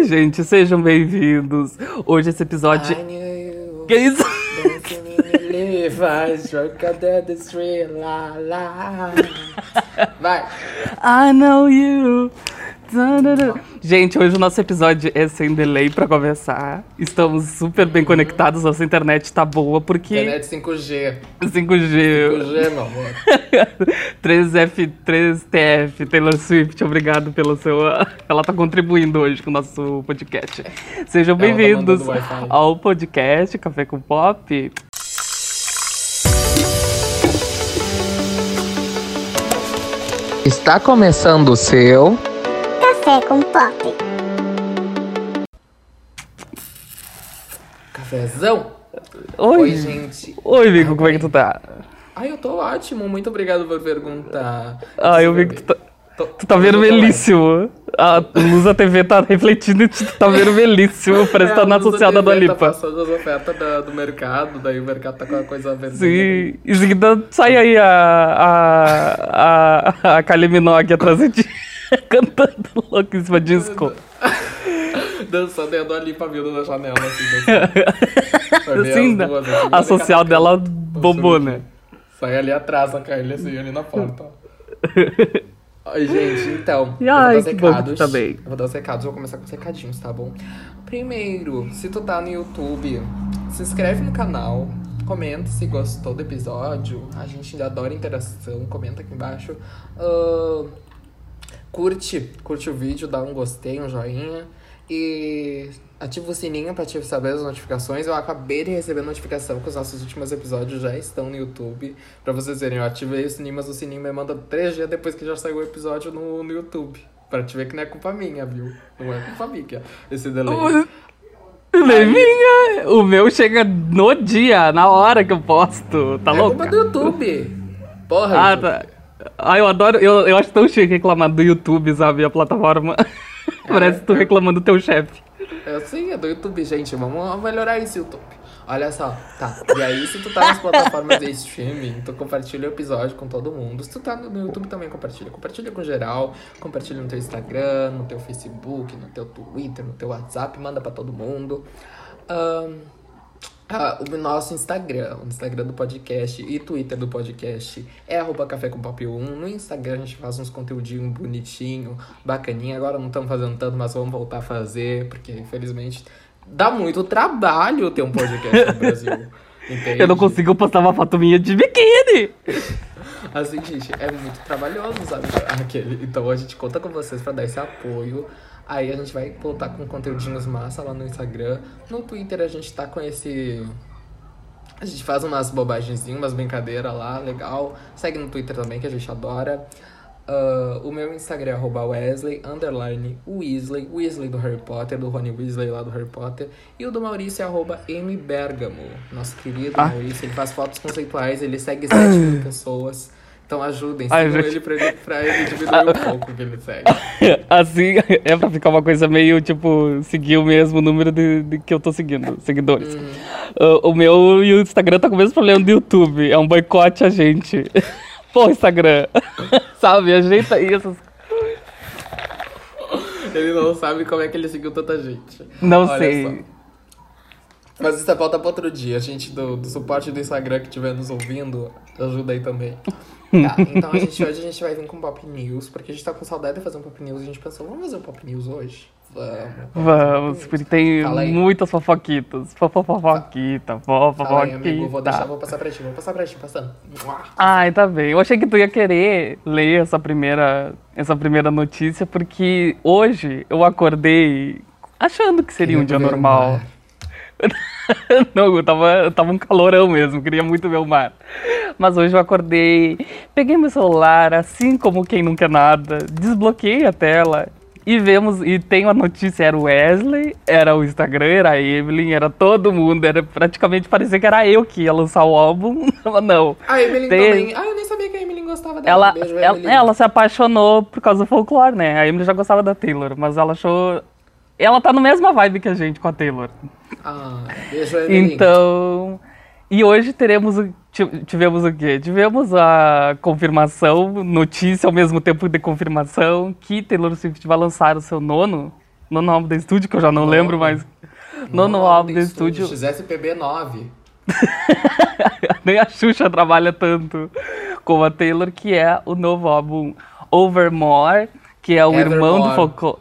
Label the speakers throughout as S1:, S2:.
S1: Oi, gente, sejam bem-vindos. Hoje esse episódio.
S2: You
S1: Que isso?
S2: Levi's, the street, la la. Vai.
S1: I know you. Gente, hoje o nosso episódio é sem delay pra conversar. Estamos super bem conectados, nossa internet tá boa porque
S2: Internet 5G.
S1: 5G.
S2: 5G, meu amor.
S1: 3F, 3TF, Taylor Swift, obrigado pelo seu. Ela tá contribuindo hoje com o nosso podcast. Sejam
S2: tá
S1: bem-vindos
S2: Wi-Fi.
S1: ao podcast Café com Pop.
S2: Está começando o seu.
S3: Café com Pop.
S2: Cafezão?
S1: Oi,
S2: Oi, gente.
S1: Oi, Vico, como é que tu tá?
S2: Ai, eu tô ótimo. Muito obrigado por perguntar.
S1: Ah, eu vi que tu tá,
S2: Tô-
S1: tu tá vermelhíssimo. A luz da TV tá refletindo e tu tá vermelhíssimo. Parece que tá
S2: É,
S1: na
S2: luz da
S1: associada do
S2: TV Tá
S1: Alipa.
S2: passando as ofertas da- do mercado, daí o mercado tá com a coisa vermelha.
S1: Sim, em seguida sai aí a, a, a, a Kylie Minogue atrás de ti, cantando louquíssima disco.
S2: Dançando e a Dua Lipa vindo da janela, assim, dançando. As duas, assim,
S1: a social dela bombou, né?
S2: Sai ali atrás a Kylie, assim, ali na porta. Oi, gente, então.
S1: E
S2: eu vou
S1: ai,
S2: dar os
S1: que
S2: recados.
S1: tá bem.
S2: Eu vou dar os recados, vou começar com os recadinhos, tá bom? Primeiro, se tu tá no YouTube, se inscreve no canal, comenta se gostou do episódio. A gente adora interação, comenta aqui embaixo. Ahn, curte, curte o vídeo, dá um gostei, um joinha. E ativa o sininho pra te saber as notificações. Eu acabei de receber notificação que os nossos últimos episódios já estão no YouTube. Pra vocês verem, eu ativei o sininho, mas o sininho me manda três dias depois que já saiu o episódio no, no YouTube. Pra te ver que não é culpa minha, viu? Não é culpa minha esse delay.
S1: Levinha, o meu chega no dia, na hora que eu posto. Tá
S2: é
S1: louco?
S2: culpa do YouTube. Porra,
S1: Ah,
S2: YouTube.
S1: tá. Ah, eu adoro. Eu, eu acho tão chique reclamar do YouTube, sabe? A plataforma. Parece tu reclamando do teu chefe.
S2: É sim, é do YouTube, gente. Vamos melhorar esse YouTube. Olha só, tá. E aí, se tu tá nas plataformas de streaming, tu compartilha o episódio com todo mundo. Se tu tá no YouTube também compartilha. Compartilha com geral. Compartilha no teu Instagram, no teu Facebook, no teu Twitter, no teu WhatsApp. Manda pra todo mundo. Ahn, ah, o nosso Instagram, o Instagram do podcast e Twitter do podcast é arroba café com pop 1. No Instagram a gente faz uns conteúdinhos bonitinho, bacaninha. Agora não estamos fazendo tanto, mas vamos voltar a fazer, porque infelizmente dá muito trabalho ter um podcast no Brasil. Entende?
S1: Eu não consigo postar uma foto minha de biquíni.
S2: Assim, gente, é muito trabalhoso, sabe? Aquele. Então a gente conta com vocês pra dar esse apoio. Aí a gente vai voltar com conteúdinhos massa lá no Instagram. No Twitter a gente tá com esse. A gente faz umas bobagenzinhas, umas brincadeiras lá, legal. Segue no Twitter também, que a gente adora. Ah, o meu Instagram é arroba Wesley, underline Weasley, Weasley do Harry Potter, do Rony Weasley lá do Harry Potter. E o do Maurício é arroba M Bergamo, nosso querido
S1: Ah.
S2: Maurício. Ele faz fotos conceituais, ele segue 7 mil pessoas. Então ajudem, sigam
S1: gente.
S2: ele pra ele, pra ele diminuir um pouco que ele segue.
S1: Assim, é pra ficar uma coisa meio, tipo, seguir o mesmo número de, de que eu tô seguindo, seguidores. Ah, o meu e o Instagram tá com o mesmo problema do YouTube. É um boicote a gente. Pô, Instagram. Sabe, ajeita essas
S2: Ele não sabe como é que ele seguiu tanta gente.
S1: Não
S2: Olha
S1: sei.
S2: só. Mas isso é pauta pra outro dia. A gente do, do suporte do Instagram que estiver nos ouvindo, ajuda aí também. Tá, então a gente, hoje a gente vai vir com Pop News, porque a gente tá com saudade de fazer um Pop News. A gente pensou, vamos fazer um Pop News hoje? Vamos.
S1: Vamos, porque tem muitas fofoquitas. Fofofoquita,
S2: Fala aí, amigo. Vou deixar, vou passar pra ti, vou passar pra ti, passando.
S1: Ai, tá bem. Eu achei que tu ia querer ler essa primeira, essa primeira notícia, porque hoje eu acordei achando que seria um dia normal.
S2: mar.
S1: Não, eu tava, eu tava um calorão mesmo, queria muito ver o mar. Mas hoje eu acordei, peguei meu celular, assim como quem não quer nada, desbloqueei a tela e vemos, e tem a notícia, era o Wesley, era o Instagram, era a Evelyn, era todo mundo, era praticamente parecia que era eu que ia lançar o álbum, mas não.
S2: A Emily
S1: Tem-
S2: também. Ah, eu nem sabia que a Emily gostava dela.
S1: Ela,
S2: Beijo,
S1: ela, ela se apaixonou por causa do folclore, né? A Emily já gostava da Taylor, mas ela achou. Ela tá na mesma vibe que a gente com a Taylor.
S2: Ah, beijo.
S1: Então. E hoje teremos tivemos o quê? Tivemos a confirmação, notícia ao mesmo tempo de confirmação, que Taylor Swift vai lançar o seu nono Nono álbum da estúdio, que eu já não
S2: Nono.
S1: lembro mais. Nono álbum da estúdio.
S2: XSPB 9.
S1: Nem a Xuxa trabalha tanto como a Taylor, que é o novo álbum Overmore, que é o irmão do
S2: Evermore.
S1: folclore.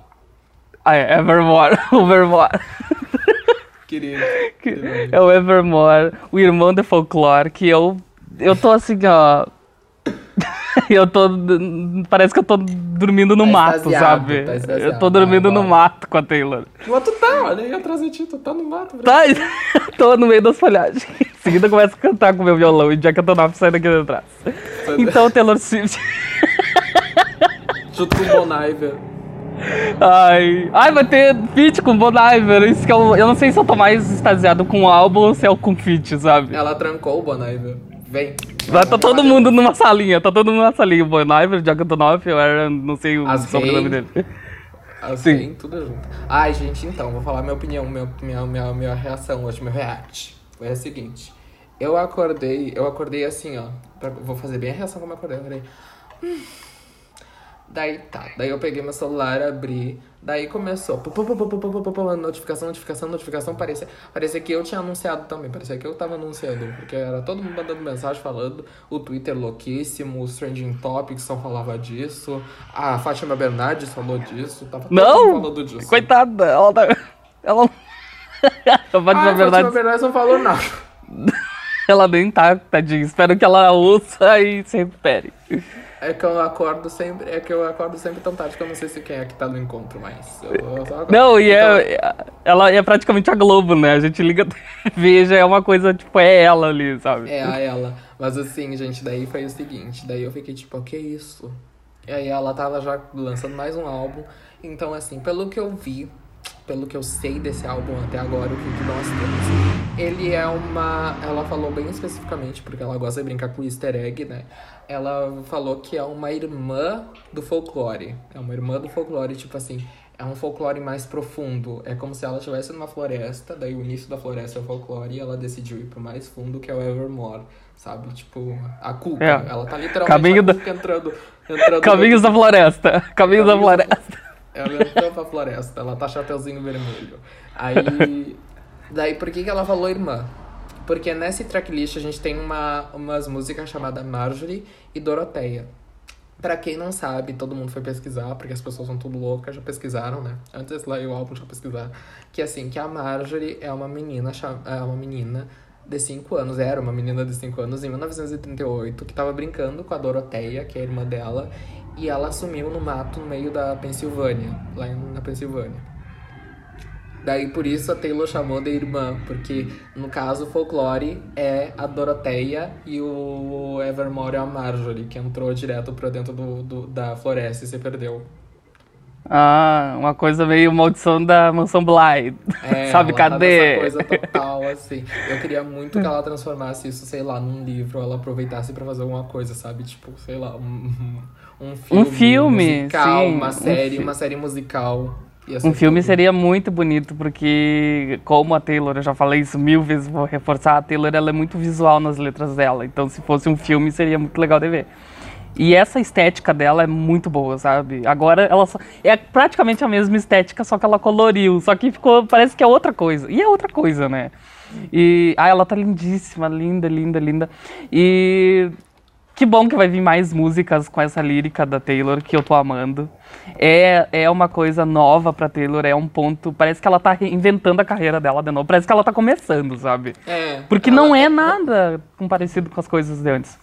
S1: Ah, é, Evermore. Overmore.
S2: Querido.
S1: Que
S2: querido.
S1: É o Evermore, o irmão do folclore, que eu. Eu tô assim, ó. Eu tô. Parece que eu tô dormindo no
S2: Tá
S1: mato, sabe?
S2: tá
S1: eu tô dormindo no mato com a Taylor.
S2: Mas tu tá, olha aí atrás de ti, tu tá no mato.
S1: Tá, tô no meio das folhagens. Em seguida eu começo a cantar com meu violão e Jack Antonoff sai daqui de trás. Então, Taylor Swift.
S2: Junto com o Bon Iver.
S1: Ai, ai, vai ter feat com Bon Iver. Isso que eu, eu não sei se eu tô mais extasiado com o álbum ou se é o com feat, sabe?
S2: Ela trancou o Bon Iver. Vem.
S1: Vai tá todo mundo numa salinha, tá todo mundo numa salinha. Bon Iver, Jack Antonoff, eu era, não sei o
S2: As
S1: sobrenome dele.
S2: Assim, tudo junto. Ai, gente, então, vou falar minha opinião, meu, minha, minha, minha reação hoje, meu react. Foi a seguinte. Eu acordei, eu acordei assim, ó. pra- vou fazer bem a reação como eu acordei. Eu acordei. "Hum." Daí tá, daí eu peguei meu celular, abri, daí começou. Notificação, notificação, notificação. Parecia, parecia que eu tinha anunciado também, parecia que eu tava anunciando, porque era todo mundo mandando mensagem falando, o Twitter louquíssimo, os Trending Topics só falava disso, a Fátima Bernardes falou disso, tava
S1: não!
S2: falando disso.
S1: Coitada, ela tá. Ela. a Fátima
S2: ah,
S1: Bernardes...
S2: Fátima Bernardes não falou nada.
S1: ela nem tá, tadinho. Espero que ela ouça e se recupere.
S2: É que eu acordo sempre. É que eu acordo sempre tão tarde que eu não sei se quem é que tá no encontro, mas. Acordo.
S1: Não, e
S2: Então,
S1: é, ela é praticamente a Globo, né? A gente liga a TV, já é uma coisa, tipo, é ela ali, sabe?
S2: É a ela. Mas assim, gente, daí foi o seguinte. Daí eu fiquei tipo, o que é isso? E aí ela tava já lançando mais um álbum. Então, assim, pelo que eu vi, pelo que eu sei desse álbum até agora, o que, nós temos. Ele é uma. Ela falou bem especificamente, porque ela gosta de brincar com easter egg, né? Ela falou que é uma irmã do folclore. É uma irmã do folclore, tipo assim. É um folclore mais profundo. É como se ela estivesse numa floresta, daí o início da floresta é o folclore e ela decidiu ir pro mais fundo, que é o Evermore, sabe? Tipo, a Cuca.
S1: É.
S2: Ela tá literalmente
S1: Caminho da-
S2: entrando, entrando
S1: Caminhos da Floresta. Caminhos da
S2: Caminhos da
S1: Floresta.
S2: Ela entrou pra floresta, ela tá chapeuzinho vermelho. Aí. Daí, por que, que ela falou irmã? Porque nesse tracklist a gente tem uma, umas músicas chamadas Marjorie e Doroteia. Pra quem não sabe, todo mundo foi pesquisar, porque as pessoas são tudo loucas, já pesquisaram, né? Antes lá o álbum já pesquisaram. Que assim, que a Marjorie é uma menina, é uma menina de 5 anos, era uma menina de 5 anos, em 1938, que tava brincando com a Doroteia, que é a irmã dela, e ela sumiu no mato no meio da Pensilvânia, lá na Pensilvânia. Daí por isso a Taylor chamou de irmã, porque no caso o folclore é a Doroteia e o Evermore é a Marjorie, que entrou direto pra dentro do, do- da floresta e se perdeu.
S1: Ah, uma coisa meio maldição da mansão Bly.
S2: É,
S1: Sabe,
S2: tá
S1: cadê?
S2: nessa coisa total, assim. Eu queria muito que ela transformasse isso, sei lá, num livro, ela aproveitasse pra fazer alguma coisa, sabe? Tipo, sei lá, um, um filme.
S1: filme,
S2: musical,
S1: sim,
S2: uma
S1: um
S2: série,
S1: fi-
S2: uma série musical. Ser
S1: Um filme
S2: tudo.
S1: seria muito bonito, porque, como a Taylor, eu já falei isso mil vezes, vou reforçar, a Taylor ela é muito visual nas letras dela. Então, se fosse um filme, seria muito legal de ver. E essa estética dela é muito boa, sabe? Agora ela só, é praticamente a mesma estética, só que ela coloriu, só que ficou, parece que é outra coisa. E é outra coisa, né? E ah, ela tá lindíssima, linda, linda, linda. E que bom que vai vir mais músicas com essa lírica da Taylor, que eu tô amando. É, é uma coisa nova pra Taylor, é um ponto. Parece que ela tá reinventando a carreira dela de novo. Parece que ela tá começando, sabe?
S2: É,
S1: Porque não é nada parecido com as coisas de antes.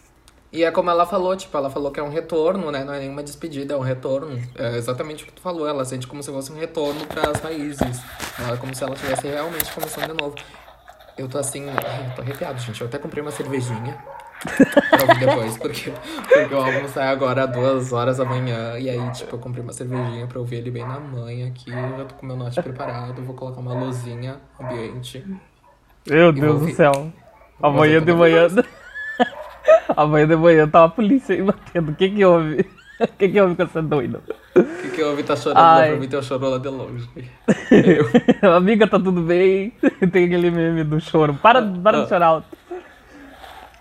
S2: E é como ela falou, tipo, ela falou que é um retorno, né? Não é nenhuma despedida, é um retorno. É exatamente o que tu falou, ela sente como se fosse um retorno pras raízes. É como se ela estivesse realmente começando de novo. Eu tô assim, ai, eu tô arrepiado, gente. Eu até comprei uma cervejinha pra ouvir depois, porque, porque o álbum sai agora às duas horas da manhã. E aí, tipo, eu comprei uma cervejinha pra ouvir ele bem na manhã aqui. Eu já tô com meu note preparado, vou colocar uma luzinha ambiente.
S1: Meu
S2: Deus do
S1: céu. Amanhã de manhã. Amanhã de manhã tá a polícia aí batendo. O que que houve? O que que houve com essa doida?
S2: O que, que eu ouvi tá chorando
S1: Ai.
S2: lá pra mim, teu chorou lá de longe.
S1: Amiga, tá tudo bem? Tem aquele meme do choro. Para, para de chorar.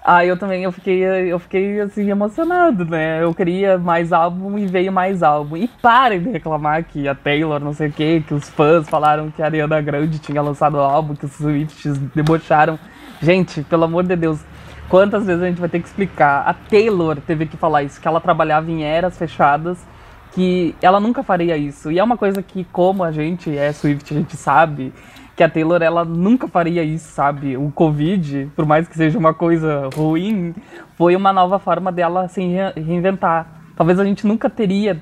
S1: Ah, eu também, eu fiquei, eu fiquei assim, emocionado, né? Eu queria mais álbum e veio mais álbum. E parem de reclamar que a Taylor, não sei o quê, que os fãs falaram que a Ariana Grande tinha lançado o álbum, que os Swifts debocharam. Gente, pelo amor de Deus, quantas vezes a gente vai ter que explicar? A Taylor teve que falar isso, que ela trabalhava em eras fechadas, que ela nunca faria isso. E é uma coisa que, como a gente é Swift, a gente sabe que a Taylor ela nunca faria isso, sabe? O Covid, por mais que seja uma coisa ruim, foi uma nova forma dela se reinventar. Talvez a gente nunca teria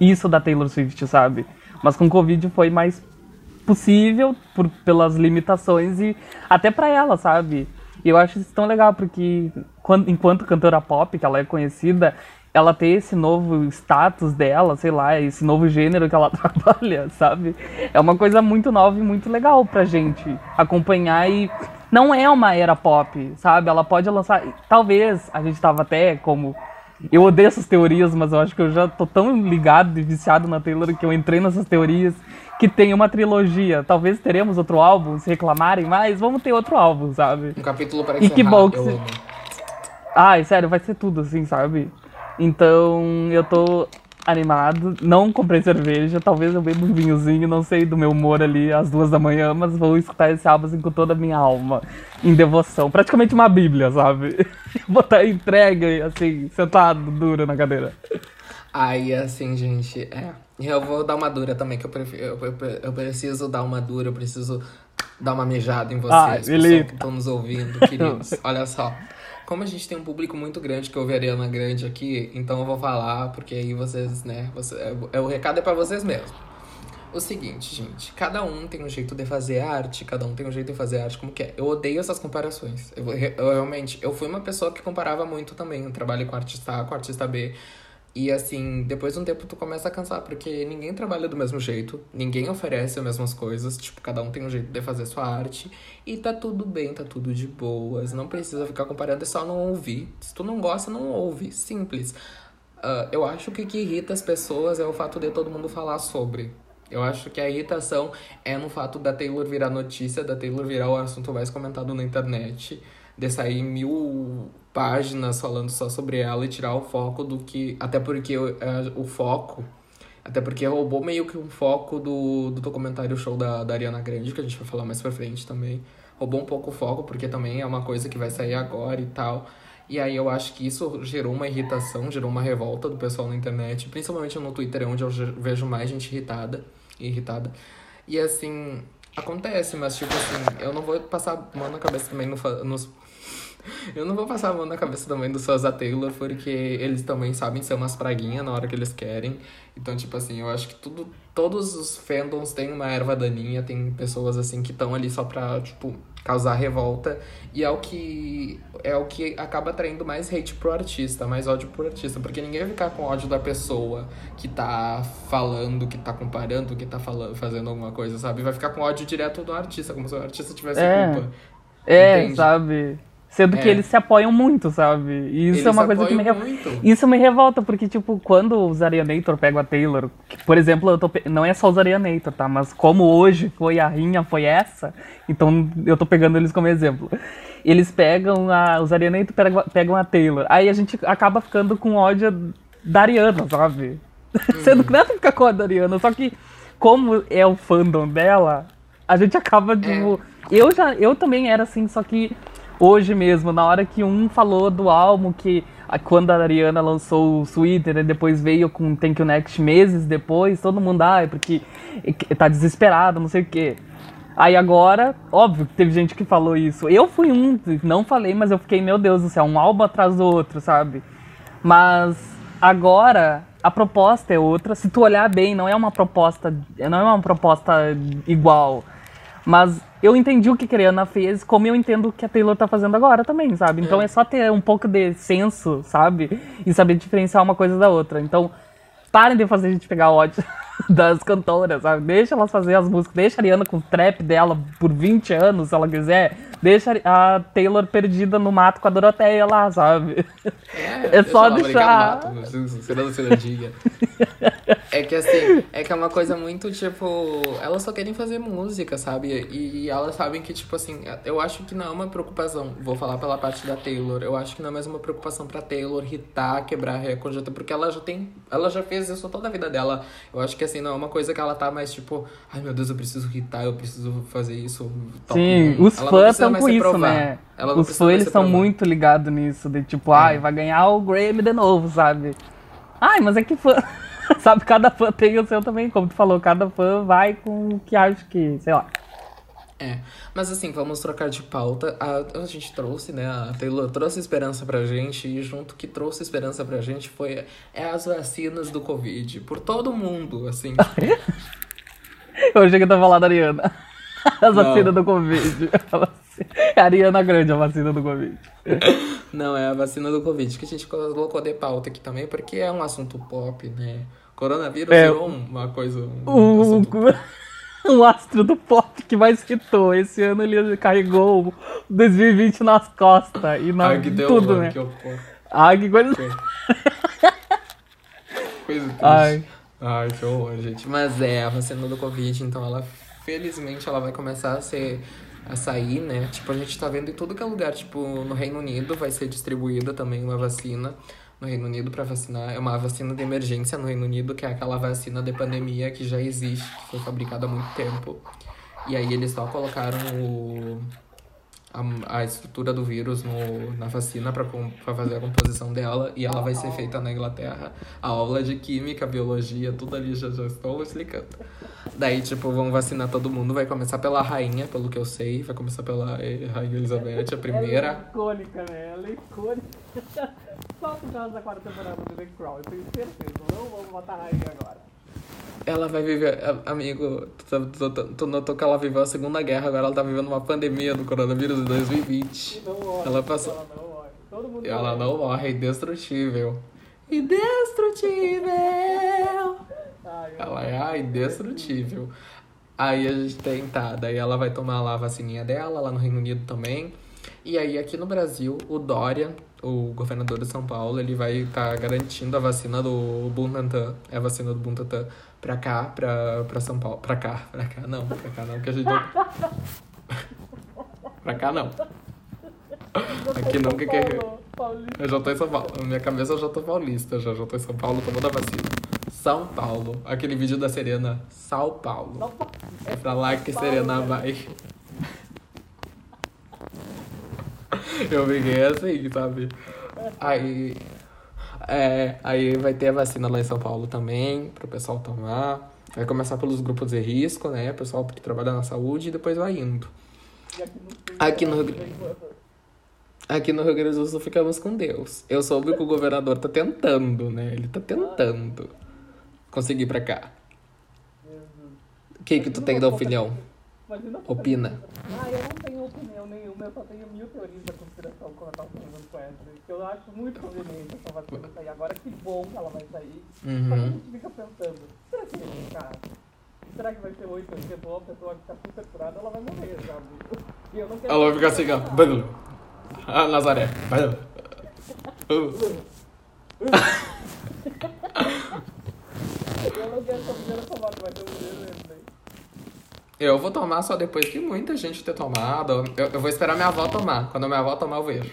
S1: isso da Taylor Swift, sabe? Mas com o Covid foi mais possível por, pelas limitações e até para ela, sabe? E eu acho isso tão legal porque quando, enquanto cantora pop, que ela é conhecida, ela ter esse novo status dela, sei lá, esse novo gênero que ela trabalha, sabe? É uma coisa muito nova e muito legal pra gente acompanhar e não é uma era pop, sabe? Ela pode lançar, talvez a gente tava até como eu odeio essas teorias, mas eu acho que eu já tô tão ligado e viciado na Taylor que eu entrei nessas teorias que tem uma trilogia. Talvez teremos outro álbum, se reclamarem mais, vamos ter outro álbum, sabe?
S2: Um capítulo para
S1: encerrar, E que bom que se... Ai, sério, vai ser tudo assim, sabe? Então eu tô animado. Não comprei cerveja, talvez eu beba um vinhozinho, não sei do meu humor ali às duas da manhã, mas vou escutar esse álbum assim, com toda a minha alma, em devoção. Praticamente uma bíblia, sabe? Botar entrega, assim, sentado, duro na cadeira.
S2: Aí, assim, gente, é. Eu vou dar uma dura também, que eu, prefiro, eu, eu, eu preciso dar uma dura, eu preciso dar uma mijada em vocês, ah, pessoal que estão nos ouvindo, queridos. Olha só. Como a gente tem um público muito grande que ouve a Ariana Grande aqui, então eu vou falar, porque aí vocês, né? Você, é, é, o recado é para vocês mesmos. O seguinte, gente, cada um tem um jeito de fazer arte, cada um tem um jeito de fazer arte como quer. Eu odeio essas comparações. Eu, eu, realmente, eu fui uma pessoa que comparava muito também. Eu trabalho com artista A, com artista B. E assim, depois de um tempo tu começa a cansar, porque ninguém trabalha do mesmo jeito, ninguém oferece as mesmas coisas, tipo, cada um tem um jeito de fazer sua arte, e tá tudo bem, tá tudo de boas, não precisa ficar comparando, é só não ouvir. Se tu não gosta, não ouve, simples. Uh, eu acho que o que irrita as pessoas é o fato de todo mundo falar sobre. Eu acho que a irritação é no fato da Taylor virar notícia, da Taylor virar o assunto mais comentado na internet, de sair mil páginas falando só sobre ela e tirar o foco do que. Até porque o, é, o foco. Até porque roubou meio que um foco do, do documentário show da, da Ariana Grande, que a gente vai falar mais pra frente também. Roubou um pouco o foco, porque também é uma coisa que vai sair agora e tal. E aí eu acho que isso gerou uma irritação, gerou uma revolta do pessoal na internet, principalmente no Twitter, onde eu vejo mais gente irritada. Irritada. E assim, acontece, mas tipo assim, eu não vou passar mão na cabeça também no, nos eu não vou passar a mão na cabeça também dos fãs da Taylor, porque eles também sabem ser umas praguinhas na hora que eles querem. Então, tipo assim, eu acho que tudo, todos os fandoms têm uma erva daninha, tem pessoas assim que estão ali só pra, tipo, causar revolta. E é o que é o que acaba atraindo mais hate pro artista, mais ódio pro artista. Porque ninguém vai ficar com ódio da pessoa que tá falando, que tá comparando, que tá falando, fazendo alguma coisa, sabe? Vai ficar com ódio direto do artista, como se o artista tivesse
S1: é.
S2: culpa.
S1: É, Entende? sabe? Sendo é. que eles se apoiam muito, sabe? E isso eles é uma coisa que me revolta. Isso me revolta, porque, tipo, quando os Arianator pegam a Taylor, que, por exemplo, eu tô pe... não é só os Arianator, tá? Mas como hoje foi a rinha, foi essa, então eu tô pegando eles como exemplo. Eles pegam a. Os Arianator pegam, pegam a Taylor. Aí a gente acaba ficando com ódio da Ariana, sabe? Uhum. Sendo que não é pra ficar com a da Ariana, só que como é o fandom dela, a gente acaba, tipo. É. Eu já. Eu também era assim, só que hoje mesmo, na hora que um falou do álbum que quando a Ariana lançou o Twitter e depois veio com Thank You Next meses depois, todo mundo, ah, é porque tá desesperado, não sei o quê. Aí agora, óbvio que teve gente que falou isso. Eu fui um, não falei, mas eu fiquei, meu Deus do céu, um álbum atrás do outro, sabe? Mas agora a proposta é outra. Se tu olhar bem, não é uma proposta, não é uma proposta igual. Mas eu entendi o que a Ariana fez, como eu entendo o que a Taylor tá fazendo agora também, sabe? Então é. é só ter um pouco de senso, sabe? E saber diferenciar uma coisa da outra. Então, parem de fazer a gente pegar ódio das cantoras, sabe? Deixa elas fazer as músicas, deixa a Ariana com o trap dela por 20 anos, se ela quiser. deixa a Taylor perdida no mato com a Doroteia lá, sabe?
S2: É,
S1: É só deixar-
S2: no mato. É que assim, é que é uma coisa muito, tipo, elas só querem fazer música, sabe? E elas sabem que, tipo assim, eu acho que não é uma preocupação, vou falar pela parte da Taylor, eu acho que não é mais uma preocupação pra Taylor hitar, quebrar recorde, porque ela já tem, ela já fez isso toda a vida dela. Eu acho que assim, não é uma coisa que ela tá mais tipo, ai meu Deus, eu preciso hitar, eu preciso fazer isso. top
S1: Sim,
S2: um."
S1: os
S2: Ela
S1: fãs estão com isso,
S2: provar.
S1: né?
S2: Ela
S1: Os fãs eles estão muito ligados nisso, de tipo, ai, vai ganhar o Grammy de novo, sabe? Ai, mas é que fã. sabe, cada fã tem o seu também, como tu falou, cada fã vai com o que acha que, sei lá.
S2: É, mas assim, vamos trocar de pauta. A, a gente trouxe, né? A Taylor trouxe esperança pra gente e junto que trouxe esperança pra gente foi é as vacinas do Covid. Por todo mundo, assim.
S1: Eu achei que eu tava falando da Ariana. A
S2: Não.
S1: vacina do Covid. A vacina- É a Ariana Grande, a vacina do Covid.
S2: Não, é a vacina do Covid que a gente colocou de pauta aqui também, porque é um assunto pop, né? Coronavírus
S1: É.
S2: uma coisa. Um
S1: O,
S2: assunto
S1: o astro do pop que mais hitou. Esse ano ele carregou o 2020 nas costas e na
S2: deu
S1: tudo, né?
S2: que
S1: que coisa.
S2: Coisa triste.
S1: Ai.
S2: Ai, que horror, gente. Mas é, a vacina do Covid, então ela, felizmente, ela vai começar a ser. A sair, né? Tipo, a gente tá vendo em tudo que é lugar. Tipo, no Reino Unido vai ser distribuída também uma vacina. No Reino Unido pra vacinar. É uma vacina de emergência no Reino Unido, que é aquela vacina de pandemia que já existe, que foi fabricada há muito tempo. E aí eles só colocaram o, a, a estrutura do vírus no, na vacina pra fazer a composição dela. E ela vai ser feita na Inglaterra. A aula de química, biologia, tudo ali já, já estou explicando. Daí, tipo, vão vacinar todo mundo. Vai começar pela rainha, pelo que eu sei. Vai começar pela eh, Rainha Elizabeth, a primeira.
S1: Ela é icônica, né? Ela é icônica. Só por causa da quarta temporada do The Crown, eu tenho certeza. Não vamos matar a rainha agora.
S2: Ela vai viver, amigo, tu, tu, tu, tu notou que ela viveu a Segunda Guerra, agora ela tá vivendo uma pandemia do coronavírus em 2020.
S1: E não morre.
S2: Ela passou.
S1: Ela não morre. Todo mundo
S2: Ela
S1: morre.
S2: não morre, é indestrutível. Indestrutível!
S1: Ai,
S2: Ela é indestrutível. Aí a gente tem, tá, daí ela vai tomar lá a vacininha dela, lá no Reino Unido também. E aí aqui no Brasil, o Dória, o governador de São Paulo, ele vai estar garantindo a vacina do Butantan, é a vacina do Butantan, pra cá, pra, pra São Paulo. Pra cá, pra cá não, pra cá não, que a gente não... pra cá não. Aqui nunca que...
S1: Paulo, Paulista.
S2: Eu já tô em São Paulo. Na minha cabeça eu já tô paulista, já, já tô em São Paulo tomando a vacina. São Paulo. Aquele vídeo da Serena. São Paulo. É pra lá que Serena vai. Eu fiquei assim, sabe? Aí. É, aí vai ter a vacina lá em São Paulo também, pro pessoal tomar. Vai começar pelos grupos de risco, né? Pessoal que trabalha na saúde e depois vai indo.
S1: E aqui no
S2: Aqui no Rio Grande-
S1: enquanto.
S2: Aqui no Rio Grande do Sul ficamos com Deus. Eu soube que o governador tá tentando, né? Ele tá tentando conseguir ir pra cá. O que que tu tem da opinião? Opina.
S1: Ah, eu não tenho opinião eu só tenho mil teorias da conspiração quando eu tava falando com essa. Que eu acho muito conveniente essa vacina sair. Agora que bom que ela vai sair. Só que a
S2: Uhum.
S1: gente fica pensando, será que vai ficar? Será que vai ser 8, 80 ou a pessoa que tá super curada, ela vai morrer, sabe? E eu não quero.
S2: Ela vai ficar assim, ó. Bum. Ah, Nazaré. Uh.
S1: Eu não quero essa primeira tomada, vai ter um dinheiro mesmo, né?
S2: Eu vou tomar só depois que muita gente ter tomado. Eu, eu vou esperar minha avó tomar. Quando minha avó tomar, eu vejo.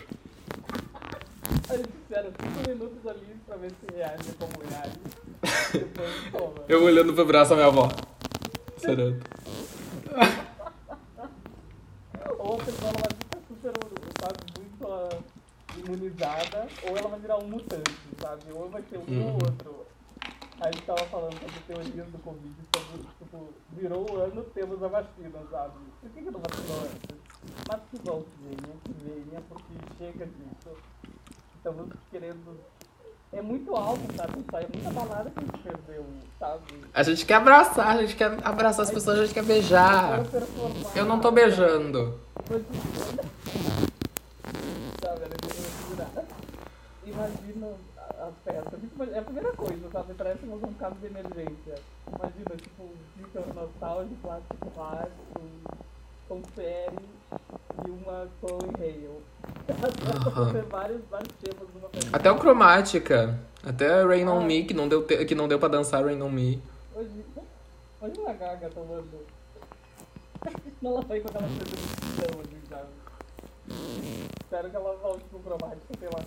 S1: A gente espera 5 minutos ali pra ver se reage como reage. Depois toma.
S2: Eu olhando pro braço da minha avó. Serando.
S1: Ou a pessoa ela vai ficar super, sabe, muito ah, imunizada, ou ela vai virar um mutante, sabe? Ou vai ser um ou
S2: Uhum.
S1: outro. A gente tava falando sobre teorias do Covid, tipo, virou o ano, temos a vacina, sabe? Por que que não vacinou antes? Mas que bom que venha, que venha, porque chega disso. Estamos querendo... É muito alto, sabe? Isso é muita balada que a gente perdeu, sabe?
S2: A gente quer abraçar, a gente quer abraçar as pessoas, a gente quer beijar. Eu não tô beijando.
S1: Sabe, segurar. Imagina as festas. Tipo, É a primeira coisa, sabe? Parece um caso de emergência. Imagina, tipo, fica nostálgico lá, tipo, com série, e uma Chloe Hale. Fazer vários, vários temas numa festa.
S2: Até o Cromática. Até Rain on
S1: Ah.
S2: Me, que não deu, te- que não deu pra dançar Rain on Me.
S1: Hoje, hoje uma gaga tomando. Ela vai com aquela chão, assim, sabe? Espero que ela volte pro cromático, sei lá.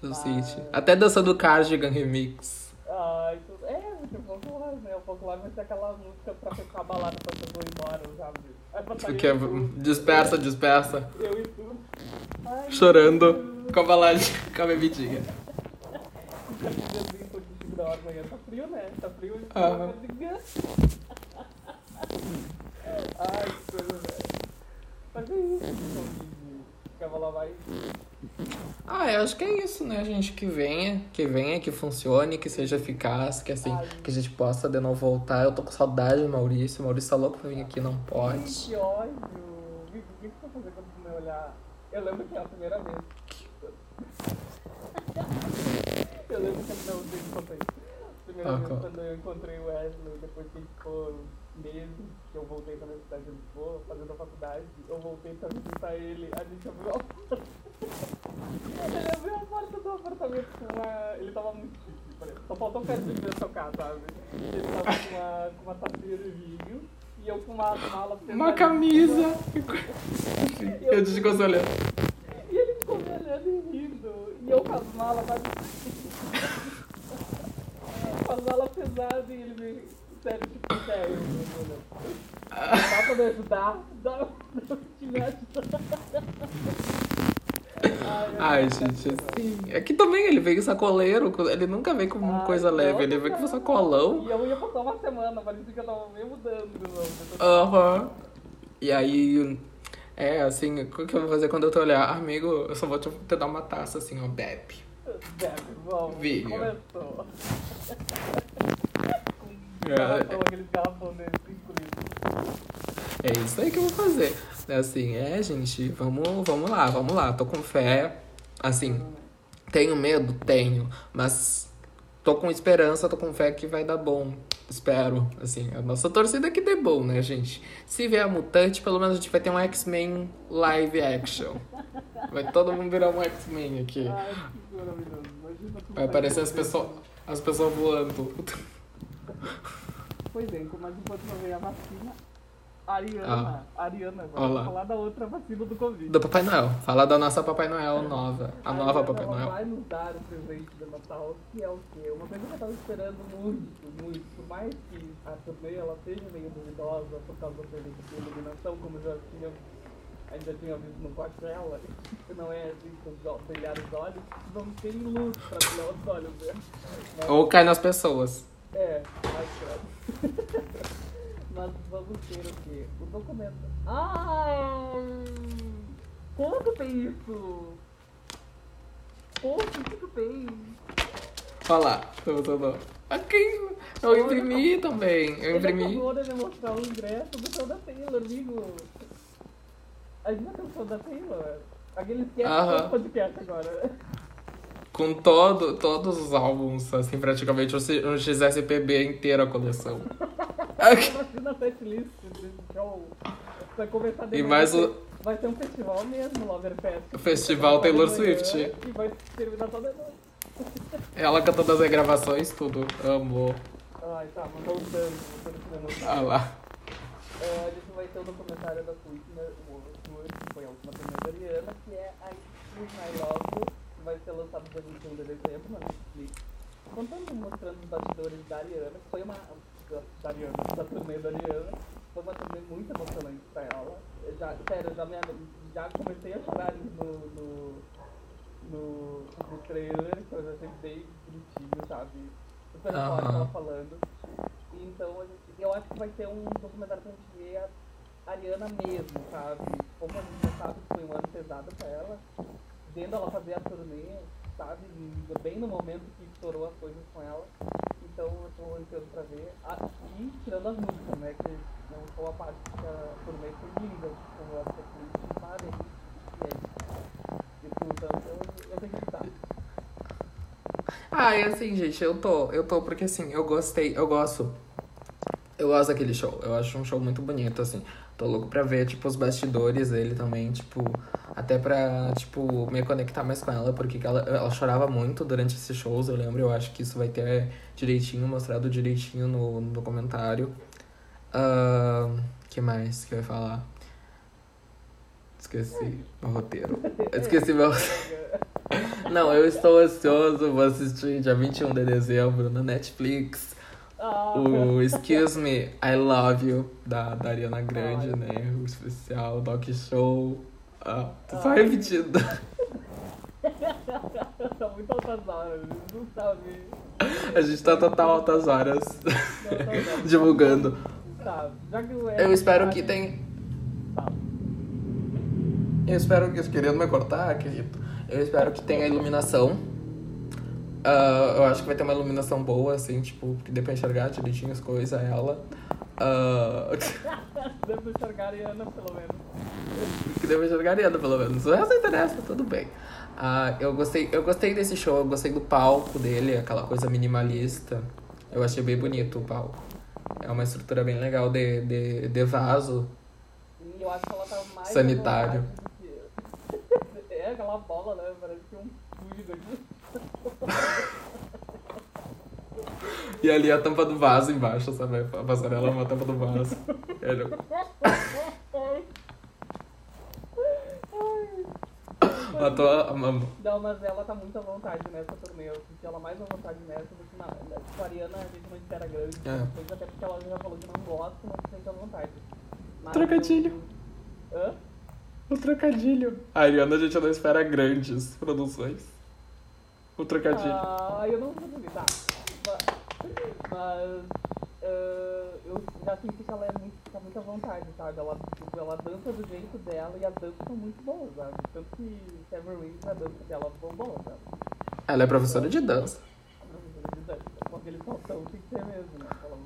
S2: Do
S1: Ah.
S2: City. Até dançando Cardigan Remix.
S1: Ah, isso é muito popular, né? O popular vai ser aquela música pra ficar balada pra pessoa ir embora, sabe? Aí pra sair
S2: Que é,
S1: eu e
S2: dispersa, dispersa.
S1: Eu e tu. Ai,
S2: Chorando com a balada, com a bebidinha.
S1: Tá frio, né? Tá frio.
S2: Aham.
S1: Ai, que coisa, velho. Mas é isso, Que vai.
S2: Ah, eu acho que é isso, né, gente? Que venha, que venha, que funcione, que seja eficaz, que assim, que a gente possa de novo voltar. Eu tô com saudade do Maurício. O Maurício tá louco pra vir aqui, não pode.
S1: Que ódio. O que você vai fazer quando você me olhar? Eu lembro que é a primeira vez. Eu lembro que não, eu te contei. Primeira
S2: Ah,
S1: vez quando eu encontrei o Wesley, depois que gente ficou meses que eu voltei pra Universidade de Lisboa, fazendo a faculdade, eu voltei pra visitar ele, a gente abriu a porta. Ele abriu a porta do apartamento com uma. Ele tava muito chique. Só faltou o pé de ver tocar, sabe? Ele tava com uma, com uma tacinha de vinho e eu com uma mala
S2: Uma camisa. Eu desligo os olhando.
S1: E ele ficou me olhando e rindo. E eu com as malas, sabe? com as malas pesadas e ele me. Sério, tipo, sério. Dá pra me ajudar? Dá pra me ajudar? Ai,
S2: gente, assim. É que também ele veio sacoleiro, ele nunca veio com
S1: Ai,
S2: coisa leve, ele veio com sacolão.
S1: E eu ia passar uma semana, parecia que eu tava meio mudando.
S2: Aham. E aí, é assim, o que eu vou fazer quando eu te olhar? Amigo, eu só vou te, te dar uma taça assim, ó, bebe.
S1: Deve, vamos.
S2: Vinho.
S1: Começou.
S2: É.
S1: Garrafão, aquele garrafão dele, 5 litros.
S2: É isso aí que eu vou fazer. É assim, é, gente, vamos, vamos lá, vamos lá. Tô com fé. Assim, tenho medo? Tenho. Mas tô com esperança, tô com fé que vai dar bom. Espero. Assim, a nossa torcida é que dê bom, né, gente? Se vier a mutante, pelo menos a gente vai ter um X-Men live action. Vai todo mundo virar um X-Men aqui.
S1: Ai, que maravilhoso. Imagina tu
S2: Vai aparecer as pessoas, as pessoas voando.
S1: Pois é, mas enquanto não veio a vacina, a Ariana, a Ariana, vamos falar da outra vacina do Covid.
S2: Do Papai Noel. Fala da nossa Papai Noel nova. A nova
S1: Ariana,
S2: Papai
S1: ela
S2: Noel.
S1: vai nos dar o presente de Natal, que é o quê? Uma coisa que eu tava esperando muito, muito. Por mais que a turnê ela seja meio duvidosa por causa da iluminação, como já tinha, ainda tinha visto no Coachella, não é assim com brilhar os olhos, não tem luz pra brilhar os olhos, né? Mas-
S2: Ou cai nas pessoas.
S1: É, mais claro. Mas vamos ter o quê? O documento. Ah! Como tem isso? Como que tu tem?
S2: Olha lá. Tô botando. Aqui. Eu imprimi também. Eu
S1: Ele
S2: imprimi.
S1: acabou de mostrar o ingresso do show da Taylor, amigo. A gente vai ter o show da Taylor. Aqueles que é
S2: Aham.
S1: podcast agora.
S2: Com todo, todos os álbuns, assim, praticamente. O C- o XSPB inteiro a coleção.
S1: Imagina a setlist. Vai começar de
S2: E mais o-
S1: Vai ser um festival mesmo, Loverfest.
S2: O festival Taylor Swift.
S1: E vai terminar toda noite.
S2: Ela cantando as regravações, tudo. Amo.
S1: Ai, tá, mas voltando.
S2: Ah lá.
S1: É, a gente vai ter o documentário da Whitney, Tour, que foi a última da Ariana, que é a Excuse My Love, vai ser lançado dia 21 de dezembro na Netflix. Contando, mostrando os bastidores da Ariana, que foi uma. da, da Ariana, da turnê da Ariana, foi uma turnê muito emocionante pra ela. Eu Já, sério, eu já, me, já comecei a chorar no, no, no, no trailer, que eu já achei bem bonitinho, sabe? Super
S2: Aham.
S1: forte ela falando. Então, eu acho que vai ser um documentário pra gente ver a Ariana mesmo, sabe? Como a gente já sabe que foi um ano pesado pra ela, vendo ela fazer a turnê, sabe? Bem no momento que estourou as coisas com ela. Então, eu tô ansioso pra ver. Ah, e tirando as músicas, né? Que não foi a parte que a turnê foi linda, como a setlist, sabe? E é isso. Então, eu, eu tenho que estar.
S2: Ah, e assim, gente, eu tô, eu tô, porque assim, eu gostei, eu gosto Eu gosto daquele show. Eu acho um show muito bonito, assim. Tô louco pra ver, tipo, os bastidores dele também, tipo... Até pra, tipo, me conectar mais com ela, porque ela, ela chorava muito durante esses shows, eu lembro. Eu acho que isso vai ter direitinho, mostrado direitinho no, no documentário. Ahn, que mais que eu ia falar? Esqueci meu roteiro. Esqueci meu... Não, eu estou ansioso, vou assistir dia 21 de dezembro na Netflix.
S1: Ah,
S2: O Excuse Me, I Love You, da, da Ariana Grande, né? O especial Doc Show. Ah, tu só repetindo.
S1: tá muito altas horas, não sabe.
S2: A gente tá total altas horas divulgando.
S1: Tá, já que o
S2: Eu espero que tenha. Eu espero que. Querendo me cortar, querido. Eu espero que tenha iluminação. Ah, eu acho que vai ter uma iluminação boa, assim, tipo, que dê pra enxergar direitinho as coisas, ela. Ah,
S1: Deve pra enxergar a Ariana, pelo menos.
S2: que deu pra enxergar a Ariana, pelo menos. O resto interessa, tudo bem. Ah, eu, gostei, eu gostei desse show, eu gostei do palco dele, aquela coisa minimalista. Eu achei bem bonito o palco. É uma estrutura bem legal de, de, de vaso.
S1: Eu acho que ela tá mais.
S2: Sanitário.
S1: que- É aquela bola, né? Parece que um fluido aqui.
S2: E ali a tampa do vaso embaixo, sabe? A passarela é uma tampa do vaso. Ele- Matou a, a,
S1: Não, mas ela tá muito à vontade nessa turnê. Eu senti ela mais à vontade nessa do que na. Com a Ariana, a gente não espera grande.
S2: É.
S1: Coisa até porque ela já falou que não gosta, mas se sente à vontade. Mas
S2: Trocadilho.
S1: eu- Hã?
S2: o trocadilho. A Ariana a gente não espera grandes produções. O trocadilho.
S1: Ah, eu não vou tá. Ma- Mas. ah, eu já senti que ela é muito, tá muito à vontade, sabe? Ela, tipo, ela dança do jeito dela e as danças são muito boas, sabe? Tanto que Seven Rings, a dança dela foi boa, sabe?
S2: Ela é professora de dança.
S1: Com aquele saltão tem que ser mesmo, né? Ela